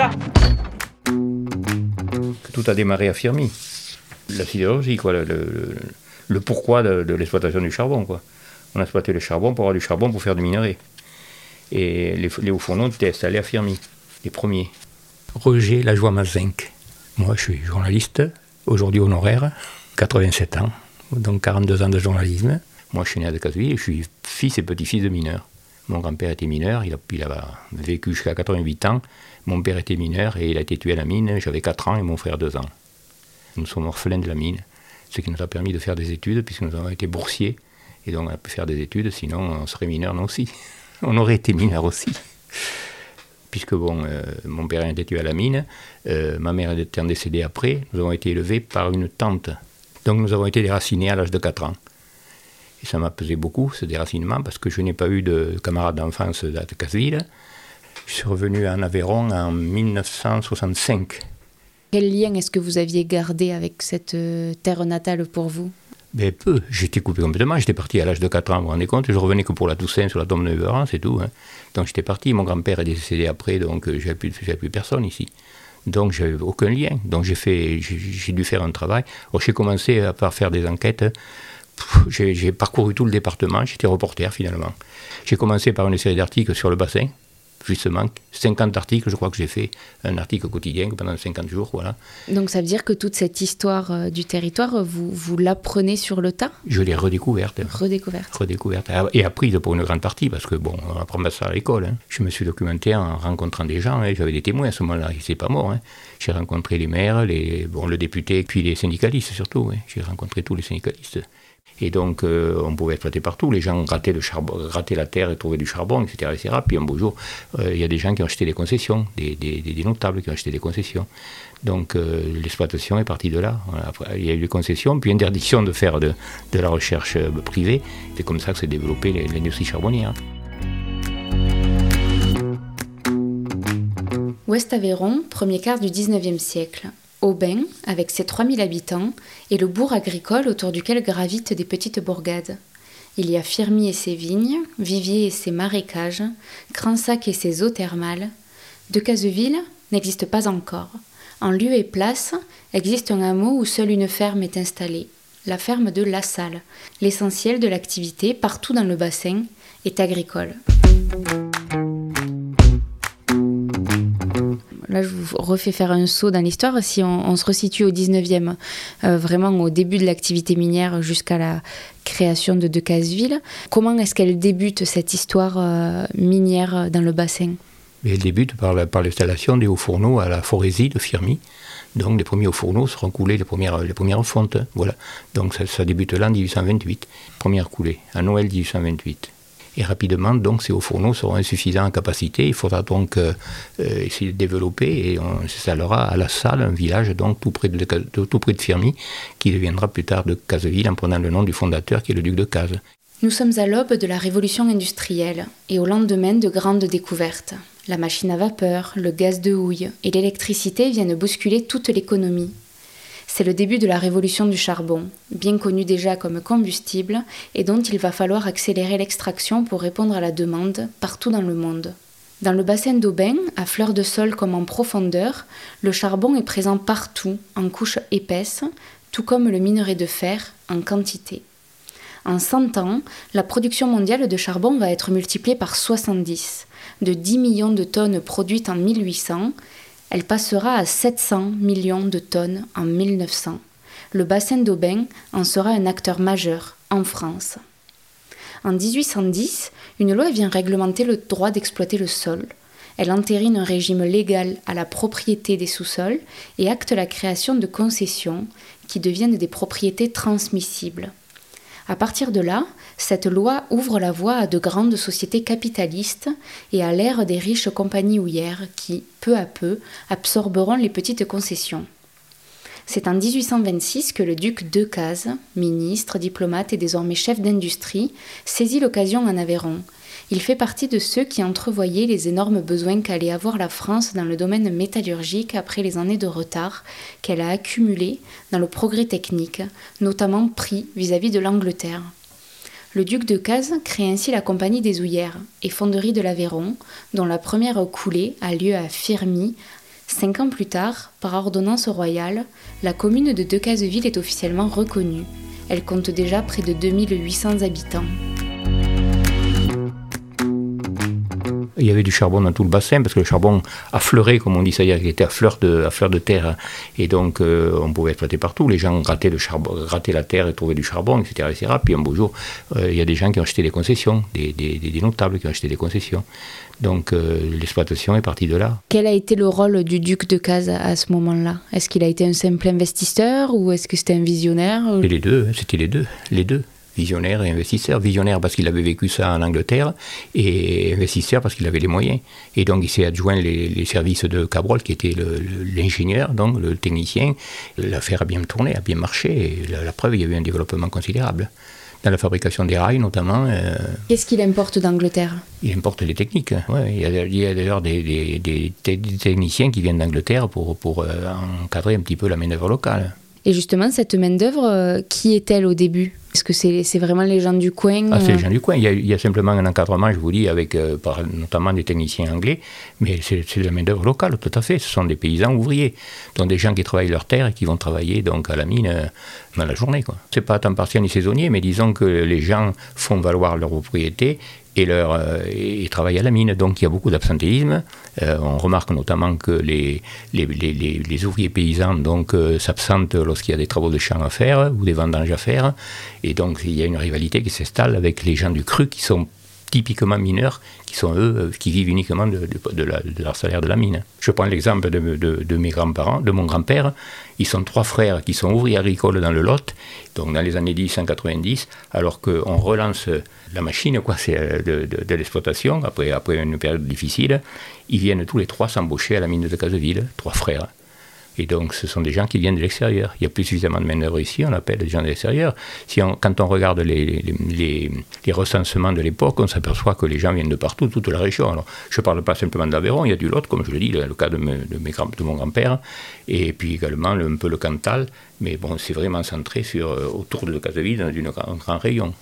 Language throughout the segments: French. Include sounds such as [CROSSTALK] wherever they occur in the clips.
ça Tout a démarré à Firmi. La sidérurgie, quoi, le, pourquoi de, l'exploitation du charbon. Quoi. On a exploité le charbon pour avoir du charbon pour faire du minerai. Et les, les hauts fourneaux étaient installés à Firmi, les premiers. Roger Lajoie Mazinc. Moi, je suis journaliste, aujourd'hui honoraire, 87 ans, donc 42 ans de journalisme. Moi, je suis né à Decazeville et je suis fils et petit-fils de mineurs. Mon grand-père était mineur, il a, il a vécu jusqu'à 88 ans. Mon père était mineur et il a été tué à la mine. J'avais 4 ans et mon frère 2 ans. Nous sommes orphelins de la mine, ce qui nous a permis de faire des études puisque nous avons été boursiers. Et donc on a pu faire des études, sinon on serait mineur nous aussi. [LAUGHS] on aurait été mineur aussi. Puisque euh, mon père a été tué à la mine, euh, ma mère étant décédée après, nous avons été élevés par une tante. Donc nous avons été déracinés à l'âge de 4 ans. Et ça m'a pesé beaucoup, ce déracinement, parce que je n'ai pas eu de camarade d'enfance à. Je suis revenu en Aveyron en 1965. Quel lien est-ce que vous aviez gardé avec cette euh, terre natale pour vous? Mais peu, j'étais coupé complètement, j'étais parti à l'âge de 4 ans, vous vous rendez compte, je revenais que pour la Toussaint sur la tombe de 9 ans, c'est tout. Hein. Donc j'étais parti, mon grand-père est décédé après, donc euh, j'avais plus, plus personne ici. Donc j'avais aucun lien. Donc j'ai fait, j'ai dû faire un travail. J'ai commencé à faire des enquêtes j'ai parcouru tout le département, j'étais reporter finalement. J'ai commencé par une série d'articles sur le bassin, justement, 50 articles, je crois que j'ai fait un article quotidien pendant 50 jours, voilà. Donc ça veut dire que toute cette histoire euh, du territoire, vous, vous l'apprenez sur le tas? Je l'ai redécouverte. Redécouverte. Redécouverte. Et apprise pour une grande partie, parce que bon, on apprend pas ça à l'école. Hein. Je me suis documenté en rencontrant des gens, hein. j'avais des témoins à ce moment-là, ils pas mort. Hein. J'ai rencontré les maires, les, bon, le député, puis les syndicalistes surtout. J'ai rencontré tous les syndicalistes. Et donc, euh, on pouvait exploiter partout. Les gens grattaient, le charbon, grattaient la terre et trouvaient du charbon, etc. etc. Puis un beau jour, euh, il y a des gens qui ont acheté des concessions, des, notables qui ont acheté des concessions. Donc, euh, l'exploitation est partie de là. Il y a eu des concessions, puis interdiction de faire de, la recherche privée. C'est comme ça que s'est développée l'industrie charbonnière. Ouest Aveyron, premier quart du 19e siècle. Aubin, avec ses 3000 habitants, est le bourg agricole autour duquel gravitent des petites bourgades. Il y a Firmy et ses vignes, Vivier et ses marécages, Cransac et ses eaux thermales. De Caseville n'existe pas encore. En lieu et place existe un hameau où seule une ferme est installée, la ferme de La Salle. L'essentiel de l'activité, partout dans le bassin, est agricole. Là je vous refais faire un saut dans l'histoire, si on, se resitue au 19e, euh, vraiment au début de l'activité minière jusqu'à la création de Decazeville, comment est-ce qu'elle débute cette histoire euh, minière dans le bassin? Elle débute par, l'installation des hauts fourneaux à la forésie de Firmy. Donc les premiers hauts fourneaux seront coulés, les premières, les premières fontes. Voilà. Donc ça, ça débute là en 1828, première coulée, à Noël 1828. Et rapidement, donc, ces hauts fourneaux seront insuffisants en capacité. Il faudra donc euh, euh, essayer de développer et on s'installera à la salle, un village donc tout près de, tout près de Firmy, qui deviendra plus tard de Caseville en prenant le nom du fondateur qui est le duc de Cazes. Nous sommes à l'aube de la révolution industrielle et au lendemain de grandes découvertes. La machine à vapeur, le gaz de houille et l'électricité viennent bousculer toute l'économie. C'est le début de la révolution du charbon, bien connu déjà comme combustible et dont il va falloir accélérer l'extraction pour répondre à la demande partout dans le monde. Dans le bassin d'Aubin, à fleur de sol comme en profondeur, le charbon est présent partout, en couches épaisses, tout comme le minerai de fer, en quantité. En 100 ans, la production mondiale de charbon va être multipliée par 70. De 10 millions de tonnes produites en 1800, elle passera à 700 millions de tonnes en 1900. Le bassin d'Aubin en sera un acteur majeur en France. En 1810, une loi vient réglementer le droit d'exploiter le sol. Elle entérine un régime légal à la propriété des sous-sols et acte la création de concessions qui deviennent des propriétés transmissibles. À partir de là, cette loi ouvre la voie à de grandes sociétés capitalistes et à l'ère des riches compagnies houillères qui, peu à peu, absorberont les petites concessions. C'est en 1826 que le duc Decazes, ministre, diplomate et désormais chef d'industrie, saisit l'occasion en Aveyron il fait partie de ceux qui entrevoyaient les énormes besoins qu'allait avoir la France dans le domaine métallurgique après les années de retard qu'elle a accumulés dans le progrès technique, notamment pris vis-à-vis de l'Angleterre. Le duc de Cazes crée ainsi la Compagnie des Houillères et Fonderie de l'Aveyron, dont la première coulée a lieu à Firmy Cinq ans plus tard, par ordonnance royale, la commune de Decazeville est officiellement reconnue. Elle compte déjà près de 2800 habitants. Il y avait du charbon dans tout le bassin parce que le charbon affleurait, comme on dit, c'est-à-dire qu'il était à fleur de, à fleur de terre. Et donc, euh, on pouvait exploiter partout. Les gens grattaient, le charbon, grattaient la terre et trouvaient du charbon, etc. etc. Puis un beau jour, euh, il y a des gens qui ont acheté des concessions, des, des, des notables qui ont acheté des concessions. Donc euh, l'exploitation est partie de là. Quel a été le rôle du duc de Cazes à ce moment-là? Est-ce qu'il a été un simple investisseur ou est-ce que c'était un visionnaire? Et Les deux, hein, c'était les deux, les deux visionnaire et investisseur. Visionnaire parce qu'il avait vécu ça en Angleterre et investisseur parce qu'il avait les moyens. Et donc il s'est adjoint les, services de Cabrol qui était l'ingénieur, donc le technicien. L'affaire a bien tourné, a bien marché. Et la, preuve, il y a eu un développement considérable dans la fabrication des rails notamment. Euh, Qu'est-ce qu'il importe d'Angleterre? Il importe les techniques. Ouais, il y a, d'ailleurs des, des, techniciens qui viennent d'Angleterre pour, pour euh, encadrer un petit peu la main-d'œuvre locale. Et justement, cette main-d'œuvre, euh, qui est-elle au début? Est-ce que c'est vraiment les gens du coin ah, C'est les gens du coin. Il y, a, simplement un encadrement, je vous dis, avec par, notamment des techniciens anglais, mais c'est la main-d'œuvre locale, tout à fait. Ce sont des paysans ouvriers, donc des gens qui travaillent leur terre et qui vont travailler donc à la mine dans la journée. Ce n'est pas à temps partiel ni saisonnier, mais disons que les gens font valoir leur propriété et, leur, euh, travaillent à la mine. Donc il y a beaucoup d'absentéisme. Euh, on remarque notamment que les, les, les, les ouvriers paysans donc euh, s'absentent lorsqu'il y a des travaux de champ à faire ou des vendanges à faire. Et donc il y a une rivalité qui s'installe avec les gens du cru qui sont typiquement mineurs, qui sont eux, euh, qui vivent uniquement de, leur salaire de la mine. Je prends l'exemple de, mes grands-parents, de mon grand-père. Ils sont trois frères qui sont ouvriers agricoles dans le Lot, donc dans les années 1090, alors qu'on relance la machine, quoi, c'est euh, de, l'exploitation, après, après une période difficile. Ils viennent tous les trois s'embaucher à la mine de Caseville, trois frères. Et donc, ce sont des gens qui viennent de l'extérieur. Il n'y a plus suffisamment de main-d'œuvre ici, on appelle des gens de l'extérieur. Si quand on regarde les, recensements de l'époque, on s'aperçoit que les gens viennent de partout, toute la région. Alors, je ne parle pas simplement d'Aveyron, il y a du Lot, comme je le dis, le cas de, mon grand-père, et puis également un peu le Cantal. Mais bon, c'est vraiment centré sur, euh, autour de Caseville, dans une grande région.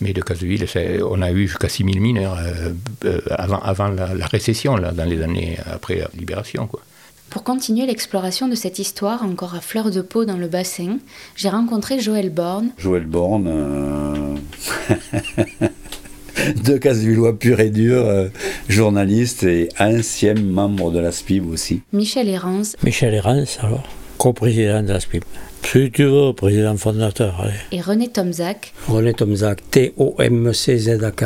Mais de Caseville, on a eu jusqu'à 6000 mineurs euh, euh, avant, la, récession, là, dans les années après la libération. Quoi. Pour continuer l'exploration de cette histoire encore à fleur de peau dans le bassin, j'ai rencontré Joël Borne. Joël Borne, euh... [LAUGHS] de Casevillois pur et dur, euh, journaliste et ancien membre de la SPIB aussi. Michel Hérance. Michel Hérance, alors, co-président de la SPIB. Si tu veux, président fondateur. Allez. Et René Tomzak. René Tomzak, T-O-M-C-Z-A-K.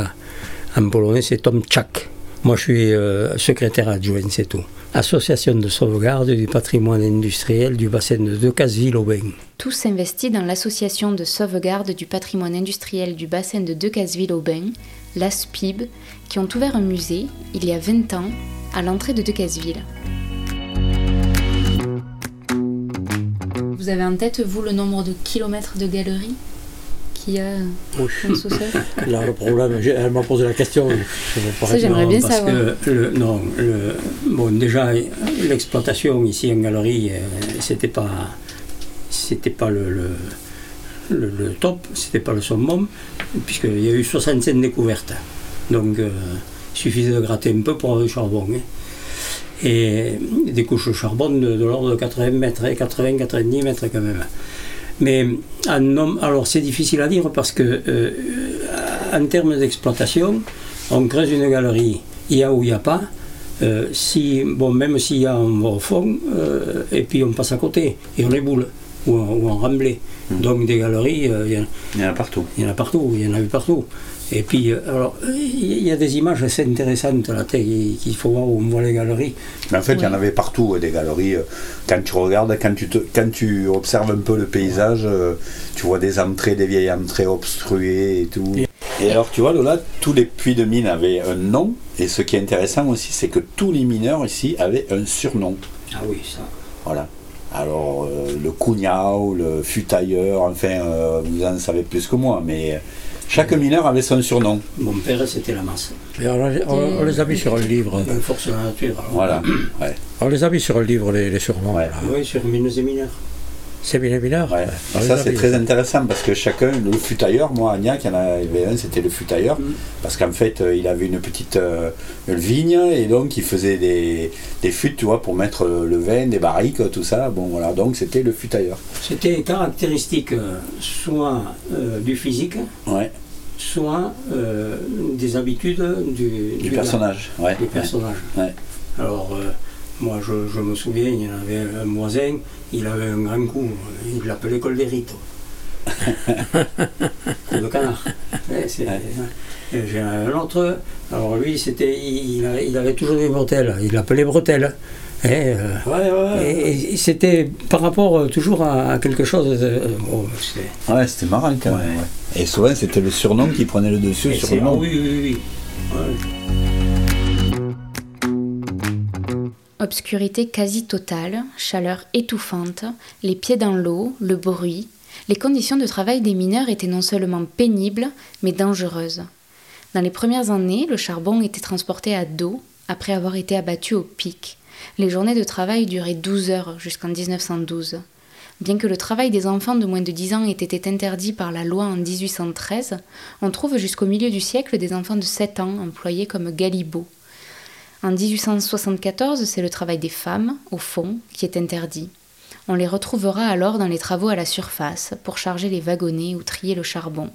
En polonais, c'est Tomczak. Moi, je suis euh, secrétaire adjoint, c'est tout. Association de sauvegarde du patrimoine industriel du bassin de Decazeville-Aubin. Tous investis dans l'association de sauvegarde du patrimoine industriel du bassin de Decazeville-Aubin, l'ASPIB, qui ont ouvert un musée, il y a 20 ans, à l'entrée de Decazeville. Vous avez en tête, vous, le nombre de kilomètres de galeries? Qu'il y a [LAUGHS] Là, le problème, elle m'a posé la question. Ça, j'aimerais bien savoir. Que non, bon, déjà, l'exploitation ici en galerie, euh, c'était pas, c'était pas le, le, le, top, c'était pas le summum, puisqu'il y a eu 65 découvertes. Donc, euh, il suffisait de gratter un peu pour avoir du charbon. Hein. Et des couches de charbon de, l'ordre de 80 mètres, 80-90 hein, mètres quand même. Mais un homme, alors c'est difficile à dire parce que euh, en termes d'exploitation, on creuse une galerie, il y a ou il n'y a pas. Euh, si, bon, même s'il y a, on va au fond, euh, et puis on passe à côté, et on les boule, ou en, ou en hmm. Donc des galeries, il y, en a partout. Il y en a partout, il y en a eu partout. Et puis, euh, alors, il y a des images assez intéressantes là, qu'il faut voir où on voit les galeries. Mais en fait, il y en avait partout euh, des galeries. Euh, quand tu regardes, quand tu, quand tu observes un peu le paysage, tu vois des entrées, des vieilles entrées obstruées et tout. Et alors, tu vois, là, tous les puits de mine avaient un nom. Et ce qui est intéressant aussi, c'est que tous les mineurs ici avaient un surnom. Ah oui, ça. Voilà. Alors, le Cugnao, le Futailleur, enfin, vous en savez plus que moi, mais chaque mineur avait son surnom. Mon père, c'était la masse. on, les a mis sur un livre. Une force de la nature. Voilà. On les a mis sur un livre, les, surnoms. Ouais. Oui, sur Minus et mineurs. Sabine Villard Ouais. Ah, ça, c'est oui. très intéressant parce que chacun, le futailleur, moi, à Agnac, il y en avait un, c'était le futailleur. Mm. Parce qu'en fait, euh, il avait une petite euh, une vigne et donc il faisait des, des fûts, tu vois, pour mettre euh, le vin, des barriques, tout ça. Bon, voilà, donc c'était le futailleur. C'était caractéristique euh, soit euh, du physique, Ouais, soit euh, des habitudes du, du gars, personnage. Ouais, du personnage. Ouais. Alors, euh, moi, je, je me souviens, il y en avait un voisin, il avait un grand coup, il l'appelait col des rites. [LAUGHS] coup de canard. Ouais, Ouais. J'ai un autre, alors lui, c'était, il, il avait- toujours des bretelles, il l'appelait bretelles. Euh, Ouais, ouais. et, et c'était par rapport euh, toujours à, à quelque chose. de- euh, bon, c'est- Ouais, c'était marrant quand même. Ouais. ouais. Et souvent, c'était le surnom qui prenait le dessus et sur le ah nom. oui, oui, oui. Obscurité quasi totale, chaleur étouffante, les pieds dans l'eau, le bruit, les conditions de travail des mineurs étaient non seulement pénibles, mais dangereuses. Dans les premières années, le charbon était transporté à dos après avoir été abattu au pic. Les journées de travail duraient 12 heures jusqu'en 1912. Bien que le travail des enfants de moins de 10 ans ait été interdit par la loi en 1813, on trouve jusqu'au milieu du siècle des enfants de 7 ans employés comme galibots. En 1874, c'est le travail des femmes, au fond, qui est interdit. On les retrouvera alors dans les travaux à la surface pour charger les wagonnets ou trier le charbon.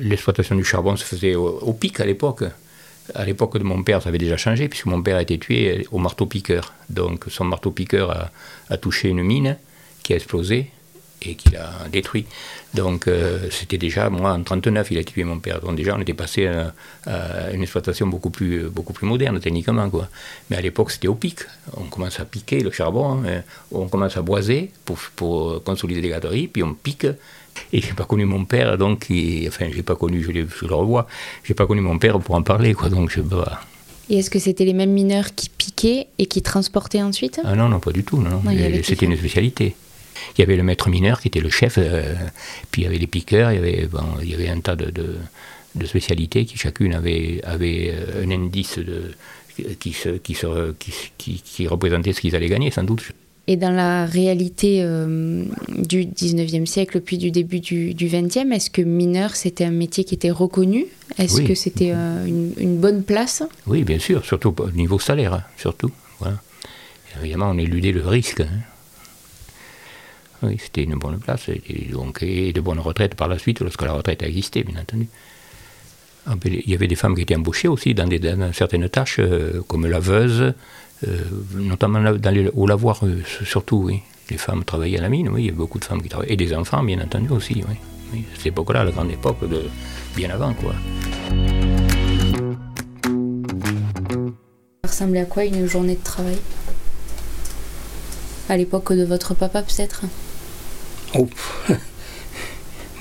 L'exploitation du charbon se faisait au, pic à l'époque. À l'époque de mon père, ça avait déjà changé, puisque mon père a été tué au marteau-piqueur. Donc son marteau-piqueur a touché une mine qui a explosé et qui l'a détruit. Donc euh, c'était déjà, moi en 39, il a tué mon père. Donc déjà, on était passé à, à une exploitation beaucoup plus, beaucoup plus moderne techniquement. Quoi. Mais à l'époque, c'était au pic. On commence à piquer le charbon, hein. on commence à boiser pour, pour consolider les gâteries, puis on pique. Et j'ai pas connu mon père, donc, qui, enfin, j'ai pas connu, je, je le revois, j'ai pas connu mon père pour en parler, quoi, donc je pas- Et est-ce que c'était les mêmes mineurs qui piquaient et qui transportaient ensuite? Ah non, non, pas du tout, non, Et C'était une spécialité. Il y avait le maître mineur qui était le chef, euh, puis il y avait les piqueurs, il y avait, bon, il y avait un tas de, de, de spécialités qui chacune avait, avait euh, un indice de, qui, se, qui, se, qui, qui, qui représentait ce qu'ils allaient gagner, sans doute. Et dans la réalité euh, du 19e siècle, puis du début du, du 20e, est-ce que mineur, c'était un métier qui était reconnu? Est-ce Oui. que c'était euh, une, une bonne place? Oui, bien sûr, surtout au niveau salaire, hein, surtout. Voilà. Évidemment, on éludait le risque. hein. Oui, c'était une bonne place, et, donc, et de bonnes retraites par la suite, lorsque la retraite a existé, bien entendu. Ah, Il y avait des femmes qui étaient embauchées aussi dans, des, certaines tâches, euh, comme laveuse, euh, notamment au lavoir, euh, surtout, oui. Les femmes travaillaient à la mine, oui, il y avait beaucoup de femmes qui travaillaient. Et des enfants, bien entendu, aussi, oui. oui. Cette époque-là, la grande époque, de, bien avant, quoi. Ça ressemblait à quoi une journée de travail? À l'époque de votre papa, peut-être? Oh. [LAUGHS]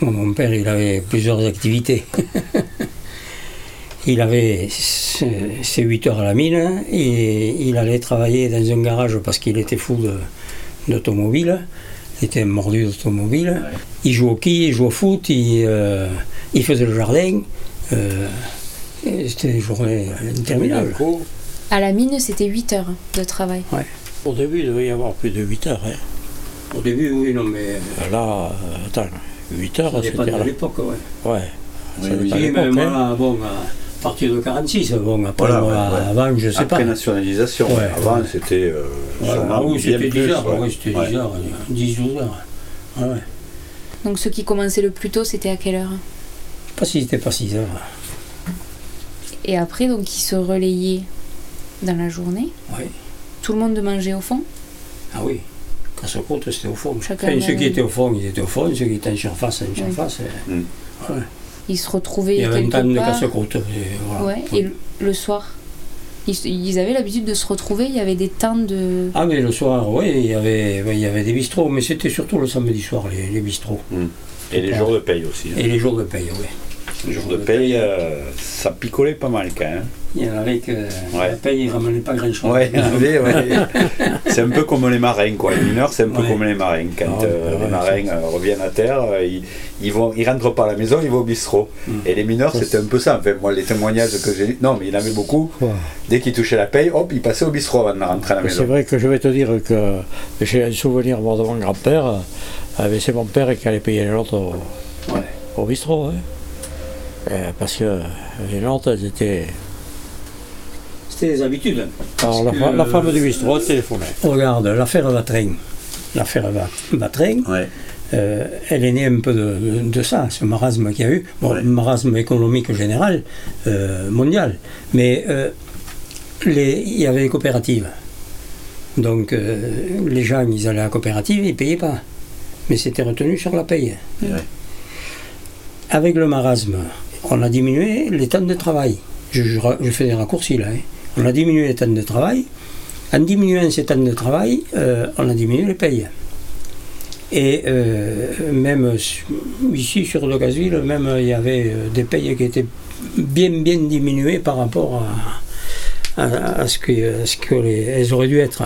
Bon, mon père, il avait plusieurs activités. [LAUGHS] il avait ses ses 8 heures à la mine et il allait travailler dans un garage parce qu'il était fou d'automobile. Il était mordu d'automobile. Il jouait au quilles, il jouait au foot, il, euh, il faisait le jardin. Euh, C'était des journées interminables. À la mine, c'était 8 heures de travail. Au début, il devait y avoir plus de 8 heures. hein. Au début, oui, non, mais Là, euh, attends, 8 heures, ça dépend c'était de là. l'époque, ouais. Ouais. Oui, Ça oui. de mais hein. bon, à partir de 46, bon, après, Voilà, moi, ouais, avant, je sais Après pas. nationalisation, Ouais. avant c'était euh, Voilà, ah oui, c'était plus, 10 heures, ouais. oui, c'était Ouais. 10 heures, 10, 12 heures. Ouais. Donc ceux qui commençaient le plus tôt, c'était à quelle heure? Pas si c'était pas 6 heures. Et après, donc, ils se relayaient dans la journée? Oui. Tout le monde mangeait au fond? Ah oui. Quand ça compte, c'était au fond. Chacun Enfin, ceux qui étaient au fond, ils étaient au fond, ceux qui étaient en surface, en surface. euh, Mm. ouais. Ils se retrouvaient Il y avait un quelque temps de part. casse-croûte. et voilà. Ouais, et le, soir ils, avaient l'habitude de se retrouver, il y avait des temps de... Ah, mais le soir, oui, il y avait, il y avait des bistrots, mais c'était surtout le samedi soir, les, les bistrots. Et les jours de paye aussi. hein. Et les jours de paye, oui. Le jour de paye, euh, ça picolait pas mal quand même. Il y en avait que Ouais. la paye, ne ramenait pas grand-chose. Ouais, il ouais. [LAUGHS] c'est un peu comme les marins, quoi. Les mineurs, c'est un peu comme les marins. Quand Ah euh, les marins euh, reviennent à terre, euh, ils, ils vont, ils rentrent pas à la maison, ils vont au bistrot. Mm. Et les mineurs, c'était un peu ça. Enfin, moi, les témoignages que j'ai non, mais il en avait beaucoup. Dès qu'ils touchaient la paye, hop, ils passaient au bistrot avant de rentrer à la Mais C'est maison. vrai que je vais te dire que j'ai un souvenir moi, de mon grand-père. euh, C'est mon père qui allait payer les notes au, bistrot. hein. Euh, parce que les notes, elles étaient. Des habitudes. Alors, la, que- fa- la femme du bistrot téléphonait. Regarde, l'affaire Vatrin. L'affaire Va- Vatrin, Ouais. euh, elle est née un peu de, de ça, ce marasme qu'il y a eu. Bon, Ouais. marasme économique général, euh, mondial. Mais euh, les- il y avait des coopératives. Donc les gens, ils allaient à la coopérative, ils ne payaient pas. Mais c'était retenu sur la paye. Ouais. Avec le marasme, on a diminué les temps de travail. Je, je ra- je fais des raccourcis là. hein. On a diminué les temps de travail. En diminuant ces temps de travail, euh, on a diminué les payes. Et euh, même ici sur le même il y avait euh, des payes qui étaient bien bien diminuées par rapport à, ce que, à ce que les- elles auraient dû être.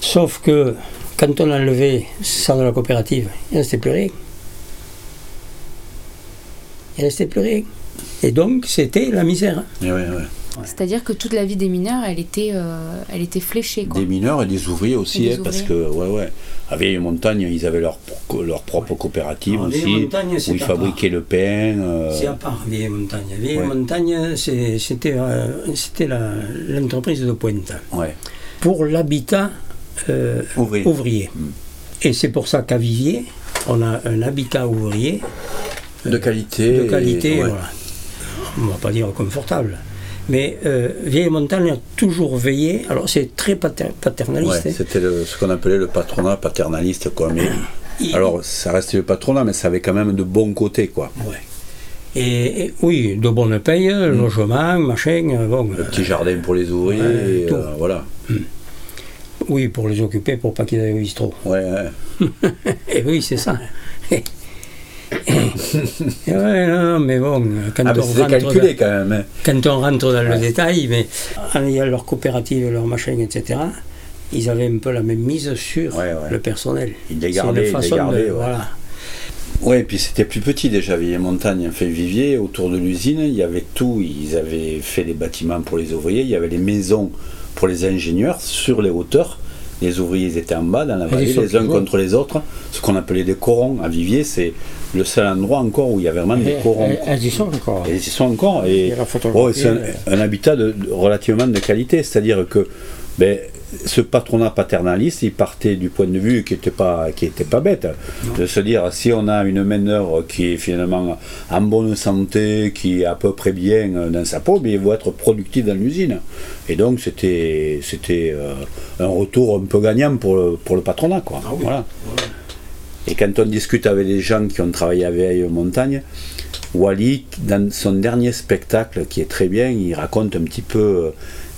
Sauf que quand on a enlevé ça de la coopérative, il ne restait plus rien. Il restait plus rien. Et donc, c'était la misère. Ouais. C'est-à-dire que toute la vie des mineurs, elle était, euh, elle était fléchée. Quoi. Des mineurs et des ouvriers aussi, Et des hein, parce que, ouais, ouais. À Vieille Montagne, ils avaient leur, leur propre coopérative Alors, aussi, où ils fabriquaient le pain. euh, C'est à part Vieille Montagne. Vieille Ouais. Montagne, c'était euh, c'était la- l'entreprise de pointe ouais. pour l'habitat euh, Ouvrier. ouvrier. Mm. Et c'est pour ça qu'à Vivier, on a un habitat ouvrier De qualité. de qualité, et- ouais. voilà. on va pas dire confortable. Mais euh, Vieille Montagne a toujours veillé, alors c'est très pater- Ouais, paternaliste. hein. c'était ce qu'on appelait le patronat paternaliste, quoi. Mais, Il- alors, ça restait le patronat, mais ça avait quand même de bons côtés, quoi. Ouais. Et, et oui, de bonnes payes, logement, machin, euh, bon. Le petit jardin pour les ouvriers, Ouais, et, tout. euh, voilà. Oui, pour les occuper, pour pas qu'ils aillent au bistrot. Ouais, ouais. [LAUGHS] Et oui, c'est ça. [LAUGHS] [COUGHS] Ouais, non, mais bon, quand, Ah, on, rentre calculé dans, quand même. hein. quand on rentre dans le détail, mais en ayant leur coopérative, leur machin, etc., ils avaient un peu la même mise sur Ouais, le personnel. Ils les gardaient, ils les de- gardaient, ouais. Voilà. Et puis c'était plus petit déjà, Vieille Montagne, fait Vivier, autour de l'usine, il y avait tout, ils avaient fait des bâtiments pour les ouvriers, il y avait les maisons pour les ingénieurs sur les hauteurs, les ouvriers étaient en bas dans la ils vallée, les uns contre les autres, ce qu'on appelait des corons à Vivier, c'est le seul endroit encore où il y a vraiment des Elles, corons. elles- elles y sont encore. Ils y sont encore, et oh, c'est un, un habitat de, de- relativement de qualité, c'est-à-dire que ben, ce patronat paternaliste, il partait du point de vue qui n'était pas, qui était pas bête, de se dire si on a une main-d'œuvre qui est finalement en bonne santé, qui est à peu près bien euh, dans sa peau, mais il va être productif dans l'usine. Et donc c'était, c'était euh, un retour un peu gagnant pour le, pour le patronat. Quoi. Voilà. Et quand on discute avec des gens qui ont travaillé à Vieille Montagne, Wally, dans son dernier spectacle, qui est très bien, il raconte un petit peu euh,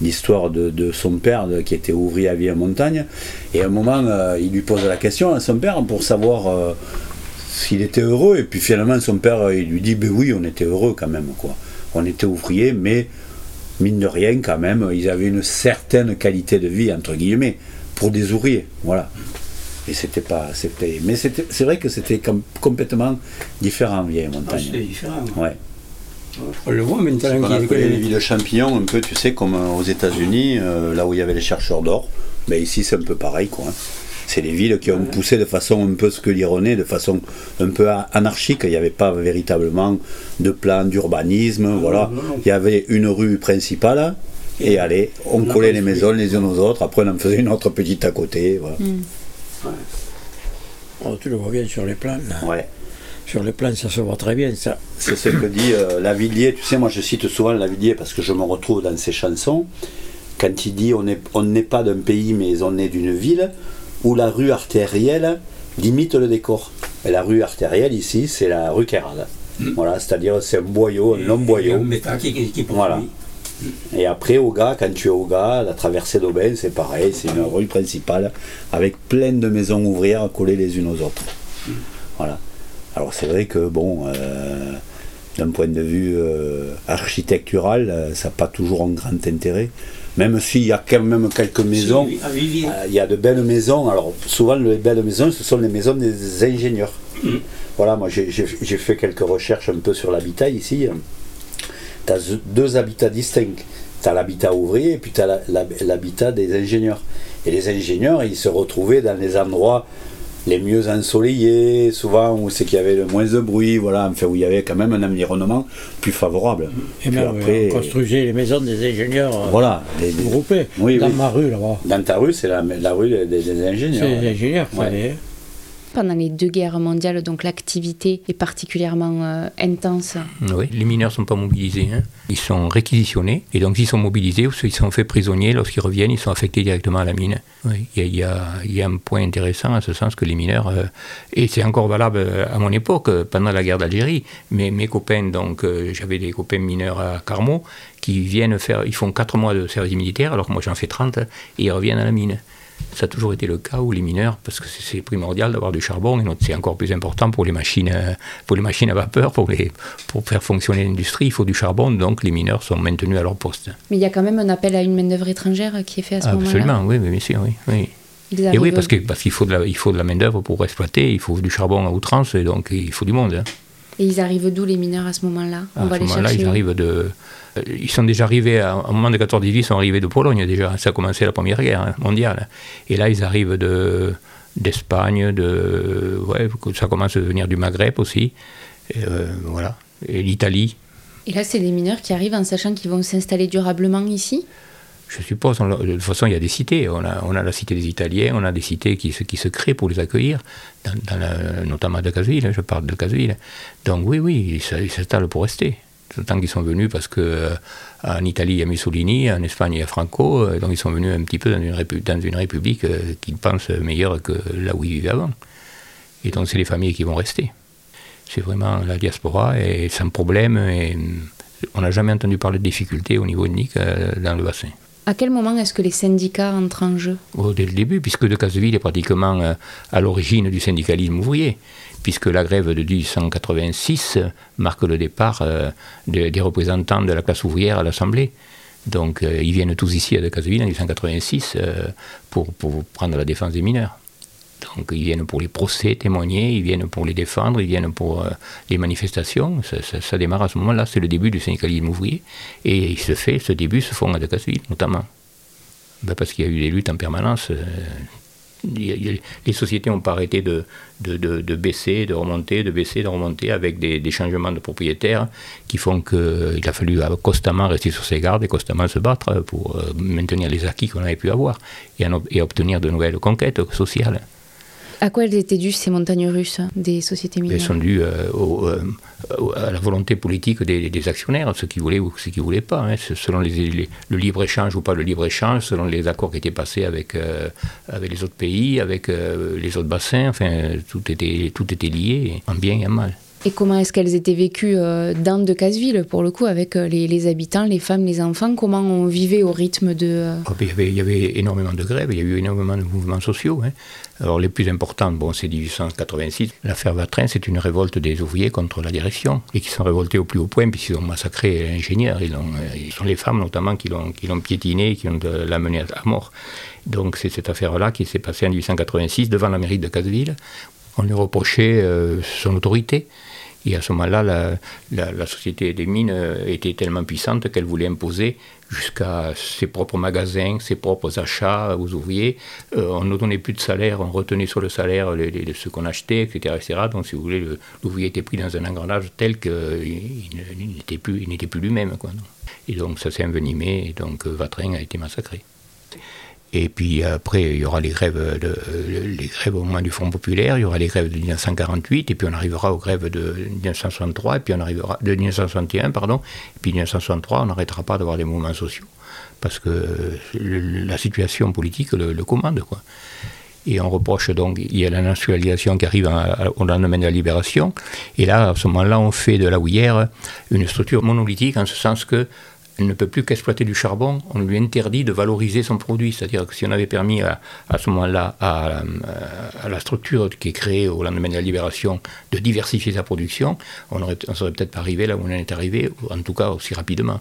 l'histoire de, son père qui était ouvrier à Vieille Montagne. Et à un moment, euh, il lui pose la question à son père pour savoir euh, s'il était heureux. Et puis finalement, son père, il lui dit Ben oui, on était heureux quand même. On était ouvriers, mais mine de rien, quand même, ils avaient une certaine qualité de vie, entre guillemets, pour des ouvriers. Voilà. Et c'était pas. C'était, mais c'était, c'est vrai que c'était com- complètement différent, Vieille Ah, Montagne. C'était différent. Ouais. On le voit maintenant qu'il appelait les villes de champignons, un peu, tu sais, comme euh, aux États-Unis, euh, là où il y avait les chercheurs d'or. Mais ici, c'est un peu pareil, quoi. C'est les villes qui ont poussé de façon un peu scléronnée, de façon un peu a- anarchique. Il n'y avait pas véritablement de plan d'urbanisme. voilà. non, non. Il y avait une rue principale. Et allez, on On a collait les maisons les unes aux autres. Après, on en faisait une autre petite à côté. Voilà. Oh, tu le vois bien sur les plans. là. Ouais. Sur les plans, ça se voit très bien, ça. C'est ce que dit euh, Lavillier. Tu sais, moi je cite souvent Lavillier parce que je me retrouve dans ses chansons. Quand il dit on n'est on n'est pas d'un pays mais on est d'une ville où la rue artérielle limite le décor. Et la rue artérielle ici, c'est la rue Kérad. Voilà, c'est-à-dire c'est un boyau, un long Un boyau. métal qui, qui, qui poursuit. Voilà. Et après, au gars, quand tu es au gars, la traversée d'Aubin, c'est pareil, c'est une rue principale avec plein de maisons ouvrières collées les unes aux autres. Voilà. Alors c'est vrai que, bon, euh, d'un point de vue euh, architectural, ça n'a pas toujours un grand intérêt. Même s'il y a quand même quelques maisons, il y a de belles maisons. Alors souvent les belles maisons, ce sont les maisons des ingénieurs. Mm. Voilà, moi j'ai fait quelques recherches un peu sur l'habitat ici. Tu as deux habitats distincts. Tu as l'habitat ouvrier et puis tu as l'habitat des ingénieurs. Et les ingénieurs, ils se retrouvaient dans les endroits les mieux ensoleillés, souvent où c'est qu'il y avait le moins de bruit, voilà, enfin où il y avait quand même un environnement plus favorable. Et même après, on construisait les maisons des ingénieurs euh, voilà, groupés dans ma rue là-bas. Dans ta rue, c'est la, rue des, ingénieurs. C'est les ingénieurs, pendant les deux guerres mondiales, donc l'activité est particulièrement euh, intense. Oui, les mineurs ne sont pas mobilisés. Hein. Ils sont réquisitionnés et donc s'ils sont mobilisés ou s'ils sont faits prisonniers, lorsqu'ils reviennent, ils sont affectés directement à la mine. Il y, a, un point intéressant à ce sens que les mineurs, euh, et c'est encore valable euh, à mon époque, pendant la guerre d'Algérie, mais mes copains, donc j'avais des copains mineurs à Carmaux, qui viennent faire, ils font 4 mois de service militaire, alors que moi j'en fais 30, et ils reviennent à la mine. Ça a toujours été le cas où les mineurs, parce que c'est primordial d'avoir du charbon, et c'est encore plus important pour les machines, euh, pour les machines à vapeur, pour, les, pour faire fonctionner l'industrie, il faut du charbon, donc les mineurs sont maintenus à leur poste. Mais il y a quand même un appel à une main-d'œuvre étrangère qui est fait à ce moment-là. Absolument, oui, bien sûr, oui. oui. Et oui, parce qu'il parce qu'il faut de la, il faut de la main-d'œuvre pour exploiter, il faut du charbon à outrance, et donc il faut du monde. Hein. Et ils arrivent d'où les mineurs à ce moment-là? On À ce moment-là, ils arrivent de, euh, ils sont déjà arrivés, au moment de 14-18, ils sont arrivés de Pologne déjà. Ça a commencé la Première Guerre hein, mondiale. Et là, ils arrivent de, d'Espagne, de, ouais, ça commence à venir du Maghreb aussi. Et, euh, voilà. Et l'Italie. Et là, c'est les mineurs qui arrivent en sachant qu'ils vont s'installer durablement ici? Je suppose, de toute façon, il y a des cités. On a, la cité des Italiens, on a des cités qui se, créent pour les accueillir, notamment de Casville, je parle de Casville. Donc oui, oui, ils s'installent pour rester tant qu'ils sont venus parce que euh, en Italie il y a Mussolini, en Espagne il y a Franco, euh, donc ils sont venus un petit peu dans une, dans une république euh, qu'ils pensent meilleure que là où ils vivaient avant. Et donc c'est les familles qui vont rester. C'est vraiment la diaspora et sans problème. Et on n'a jamais entendu parler de difficultés au niveau ethnique dans le bassin. À quel moment est-ce que les syndicats entrent en jeu? Dès le début, puisque de Casseville est pratiquement à l'origine du syndicalisme ouvrier puisque la grève de 1886 marque le départ euh, des représentants de la classe ouvrière à l'Assemblée. Donc euh, ils viennent tous ici à Decazeville en 1886 euh, pour, pour, prendre la défense des mineurs. Donc ils viennent pour les procès témoigner, ils viennent pour les défendre, ils viennent pour les manifestations. Ça, démarre à ce moment-là, c'est le début du syndicalisme ouvrier. Et il se fait, ce début se font à Decazeville notamment. Ben, parce qu'il y a eu des luttes en permanence les sociétés n'ont pas arrêté de, de, baisser, de remonter, de baisser, de remonter avec des, changements de propriétaires qui font qu'il a fallu constamment rester sur ses gardes et constamment se battre pour euh, maintenir les acquis qu'on avait pu avoir et obtenir de nouvelles conquêtes sociales. À quoi elles étaient dues ces montagnes russes des sociétés minières Elles sont dues euh, euh, à la volonté politique des, actionnaires, ceux qui voulaient ou ceux qui ne voulaient pas, hein. selon les, le libre-échange ou pas le libre-échange, selon les accords qui étaient passés avec, euh, avec les autres pays, avec les autres bassins, enfin, tout était, tout était lié, en bien et en mal. Et comment est-ce qu'elles étaient vécues euh, dans de Casseville, pour le coup, avec euh, les, habitants, les femmes, les enfants? Comment on vivait au rythme de... Euh, oh, il, y avait, énormément de grèves, il y a eu énormément de mouvements sociaux. Hein. Alors les plus importants, bon, c'est 1886. L'affaire Vatrin, c'est une révolte des ouvriers contre la direction, et qui sont révoltés au plus haut point, puisqu'ils ont massacré l'ingénieur. Ils, sont les femmes notamment qui l'ont piétiné, qui ont l'amené à mort. Donc c'est cette affaire-là qui s'est passée en 1886 devant la mairie de Casseville. On lui reprochait son autorité. Et à ce moment-là, la, société des mines euh, était tellement puissante qu'elle voulait imposer jusqu'à ses propres magasins, ses propres achats aux ouvriers. Euh, on ne donnait plus de salaire, on retenait sur le salaire ce qu'on achetait, etc.. Donc, si vous voulez, l'ouvrier était pris dans un engrenage tel qu'il n'était plus, plus lui-même. Et donc, ça s'est envenimé, et donc Vatrin a été massacré. Et puis après, il y aura les grèves, de, les grèves au moment du Front populaire, il y aura les grèves de 1948, et puis on arrivera aux grèves de 1963, et puis on arrivera de 1961, pardon, et puis 1963, on n'arrêtera pas d'avoir des mouvements sociaux, parce que la situation politique le, commande, quoi. Et on reproche donc, il y a la nationalisation qui arrive au lendemain de la libération, et là, à ce moment-là, on fait de la houillère une structure monolithique, en ce sens que elle ne peut plus qu'exploiter du charbon, on lui interdit de valoriser son produit. C'est-à-dire que si on avait permis à, ce moment-là à, la structure qui est créée au lendemain de la libération de diversifier sa production, on ne serait peut-être pas arrivé là où on en est arrivé, en tout cas aussi rapidement.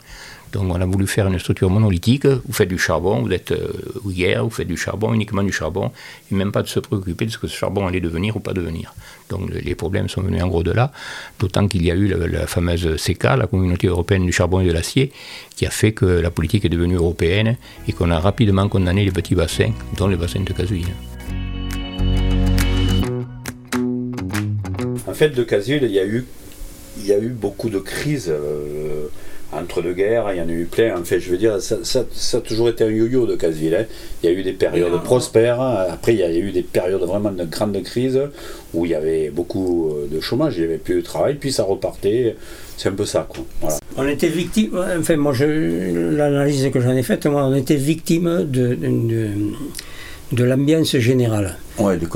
Donc on a voulu faire une structure monolithique. Vous faites du charbon, vous êtes euh, vous faites du charbon, uniquement du charbon, et même pas de se préoccuper de ce que ce charbon allait devenir ou pas devenir. Donc les problèmes sont venus en gros de là, d'autant qu'il y a eu la, fameuse CECA, la Communauté européenne du charbon et de l'acier, qui a fait que la politique est devenue européenne et qu'on a rapidement condamné les petits bassins, dont les bassins de Casul. En fait, de Casul, il y a eu, il y a eu beaucoup de crises. Euh, entre deux guerres, il y en a eu plein. En fait, je veux dire, ça, a toujours été un yo-yo de Casville. Hein. Il y a eu des périodes prospères, après il y a eu des périodes vraiment de grande crise où il y avait beaucoup euh, de chômage, il n'y avait plus de travail, puis ça repartait. C'est un peu ça, quoi. On était victime, enfin, moi, l'analyse que j'en ai faite, moi, on était victime de de l'ambiance générale.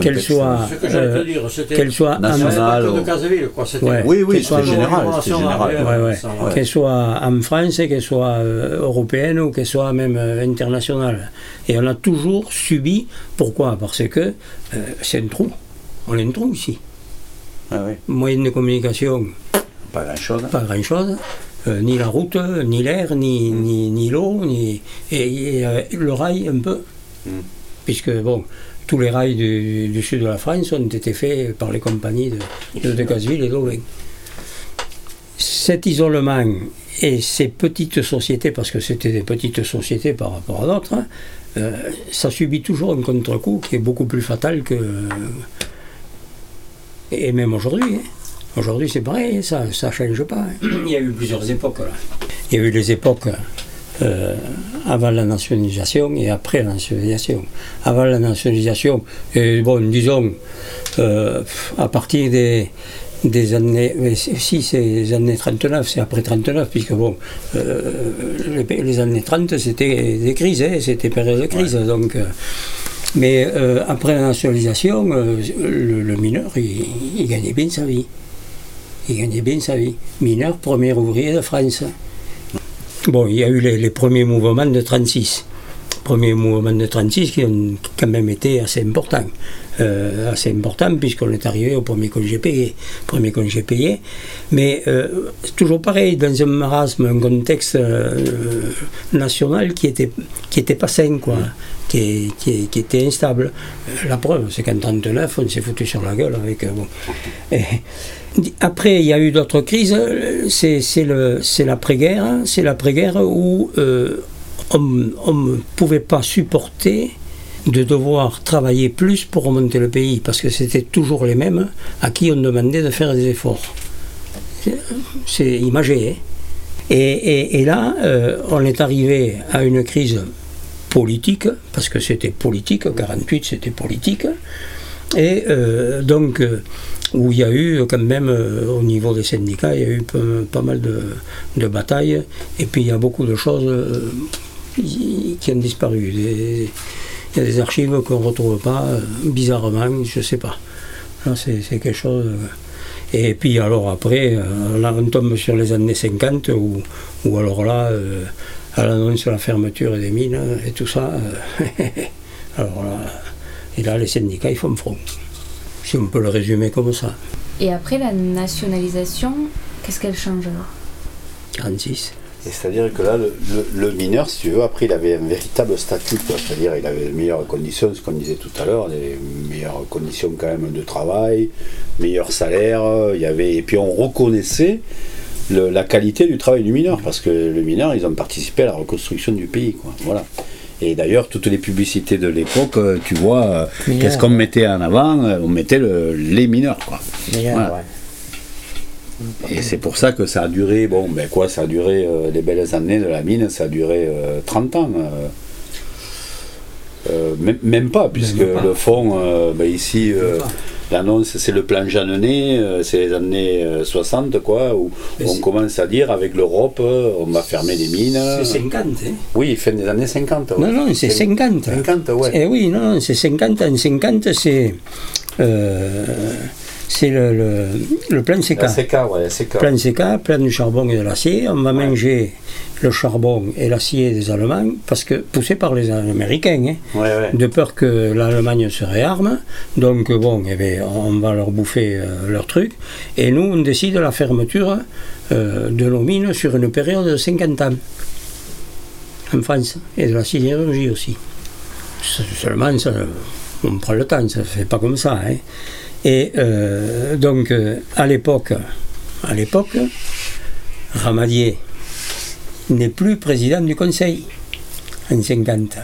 qu'elle soit, euh, qu'elle soit nationale, oui, oui, c'est général, qu'elle soit en France, qu'elle soit euh, européenne ou qu'elle soit même euh, internationale. Et on a toujours subi. Pourquoi? Parce que c'est un trou. On est un trou ici. Ah, Moyen de communication. Pas grand chose. Pas grand chose. ni la route, ni l'air, ni, ni, ni l'eau, ni et, le rail un peu. Hmm puisque bon, tous les rails du, sud de la France ont été faits par les compagnies de, de, et d'Aulin. Cet isolement et ces petites sociétés, parce que c'était des petites sociétés par rapport à d'autres, hein, euh, ça subit toujours un contre-coup qui est beaucoup plus fatal que. Et même aujourd'hui. Hein. Aujourd'hui, c'est pareil, ça ne change pas. Hein. Il y a eu plusieurs époques. Là. Il y a eu les époques euh, avant la nationalisation et après la nationalisation. Avant la nationalisation, bon, disons, euh, à partir des, des années, si c'est les années 39, c'est après 39, puisque bon, euh, les, années 30 c'était des crises, hein, c'était période de crise, donc. mais après la nationalisation, le, mineur, il, il, gagnait bien sa vie. Il gagnait bien sa vie. Mineur, premier ouvrier de France. Bon, il y a eu les, premiers mouvements de 36. Premiers mouvements de 36 qui ont quand même été assez importants. Euh, assez importants puisqu'on est arrivé au premier congé payé. Premier congé payé. Mais euh, toujours pareil, dans un marasme, un contexte euh, national qui était, qui était pas sain, quoi. Qui, était instable. La preuve, c'est qu'en 39, on s'est foutu sur la gueule avec. Après, il y a eu d'autres crises. C'est l'après-guerre. C'est l'après-guerre où euh, on ne pouvait pas supporter de devoir travailler plus pour remonter le pays, parce que c'était toujours les mêmes à qui on demandait de faire des efforts. C'est imagé. Hein. et, et, là, euh, on est arrivé à une crise politique, parce que c'était politique, 48 c'était politique, et euh, donc où il y a eu quand même, euh, au niveau des syndicats, il y a eu pas, mal de, batailles, et puis il y a beaucoup de choses euh, qui ont disparu. Il y a des archives qu'on ne retrouve pas, euh, bizarrement, je ne sais pas. C'est quelque chose. Et puis alors après, là on tombe sur les années 50, où, où alors là, à l'annonce de la fermeture des mines et tout ça, [LAUGHS] alors là, et là les syndicats ils font front si on peut le résumer comme ça. Et après la nationalisation, qu'est-ce qu'elle change alors? 46. C'est-à-dire que là, le, mineur, si tu veux, après, il avait un véritable statut. C'est-à-dire il avait de meilleures conditions, ce qu'on disait tout à l'heure, des meilleures conditions quand même de travail, meilleur salaire. Il y avait, et puis on reconnaissait la qualité du travail du mineur, parce que le mineur, ils ont participé à la reconstruction du pays. Quoi. Voilà. Et d'ailleurs, toutes les publicités de l'époque, euh, tu vois, euh, qu'est-ce qu'on mettait en avant euh, On mettait les mineurs, quoi. Et c'est pour ça que ça a duré, bon, ben quoi, ça a duré les belles années de la mine, ça a duré 30 ans. Même, pas, puisque le fond, ben ici, L'annonce, c'est le plan Jeannenet, euh, c'est les années 60, euh, quoi, où on commence à dire avec l'Europe, euh, on va fermer des mines. C'est 50, hein Oui, fin des années 50. Non, non, c'est 50. 50, ouais. Eh oui, non, c'est 50. En 50, c'est. C'est le, le, le plan CK. Ouais, la CK. Plan du charbon et de l'acier. On va manger le charbon et l'acier des Allemands, parce que poussé par les Américains, hein, Ouais, de peur que l'Allemagne se réarme. Donc bon, eh bien, on va leur bouffer euh, leur truc. Et nous, on décide la fermeture euh, de nos mines sur une période de 50 ans. En France. Et de la sidérurgie aussi. Se- Seulement, ça, on prend le temps, ça ne fait pas comme ça. hein. Et euh, donc, euh, à l'époque, à l'époque, Ramadier n'est plus président du Conseil en 50.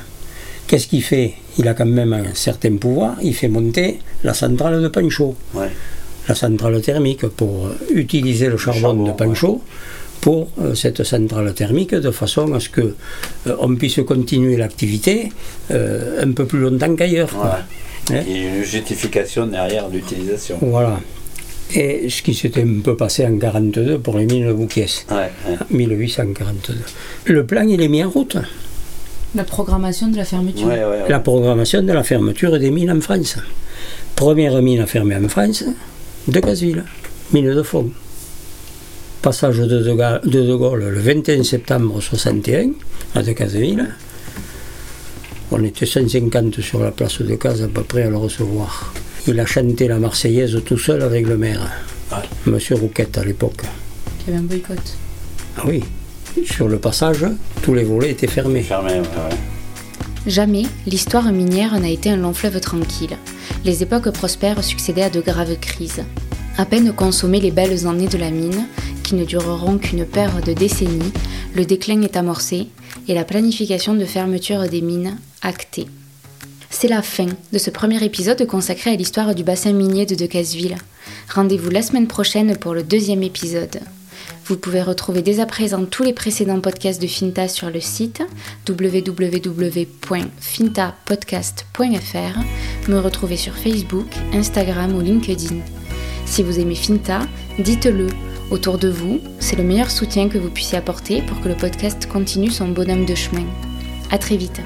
Qu'est-ce qu'il fait? Il a quand même un certain pouvoir, il fait monter la centrale de Pancho, Ouais. la centrale thermique, pour utiliser le charbon, charbon, de Pancho pour euh, cette centrale thermique, de façon à ce que euh, on puisse continuer l'activité un peu plus longtemps qu'ailleurs. Ouais. Hein Il y a une justification derrière l'utilisation. Voilà. Et ce qui s'était un peu passé en 42 pour les mines de Bouquiès, Ouais, ouais. 1842. Le plan, il est mis en route. La programmation de la fermeture. Ouais, ouais, ouais. la programmation de la fermeture des mines en France. Première mine à fermer en France, de Gazville, mine de fond. Passage de De Ga- de De Gaulle le 21 septembre 61 à De Gazville. On était 150 sur la place de Caz à peu près à le recevoir. Il a chanté la Marseillaise tout seul avec le maire, Monsieur Rouquette à l'époque. Il y avait un boycott. Ah oui, sur le passage, tous les volets étaient fermés. Fermé, ouais, ouais. Jamais l'histoire minière n'a été un long fleuve tranquille. Les époques prospères succédaient à de graves crises. À peine consommées les belles années de la mine, qui ne dureront qu'une paire de décennies, le déclin est amorcé et la planification de fermeture des mines C'est la fin de ce premier épisode consacré à l'histoire du bassin minier de Decazeville. Rendez-vous la semaine prochaine pour le deuxième épisode. Vous pouvez retrouver dès à présent tous les précédents podcasts de Finta sur le site www.fintapodcast.fr, me retrouver sur Facebook, Instagram ou LinkedIn. Si vous aimez Finta, dites-le autour de vous, c'est le meilleur soutien que vous puissiez apporter pour que le podcast continue son bonhomme de chemin. À très vite.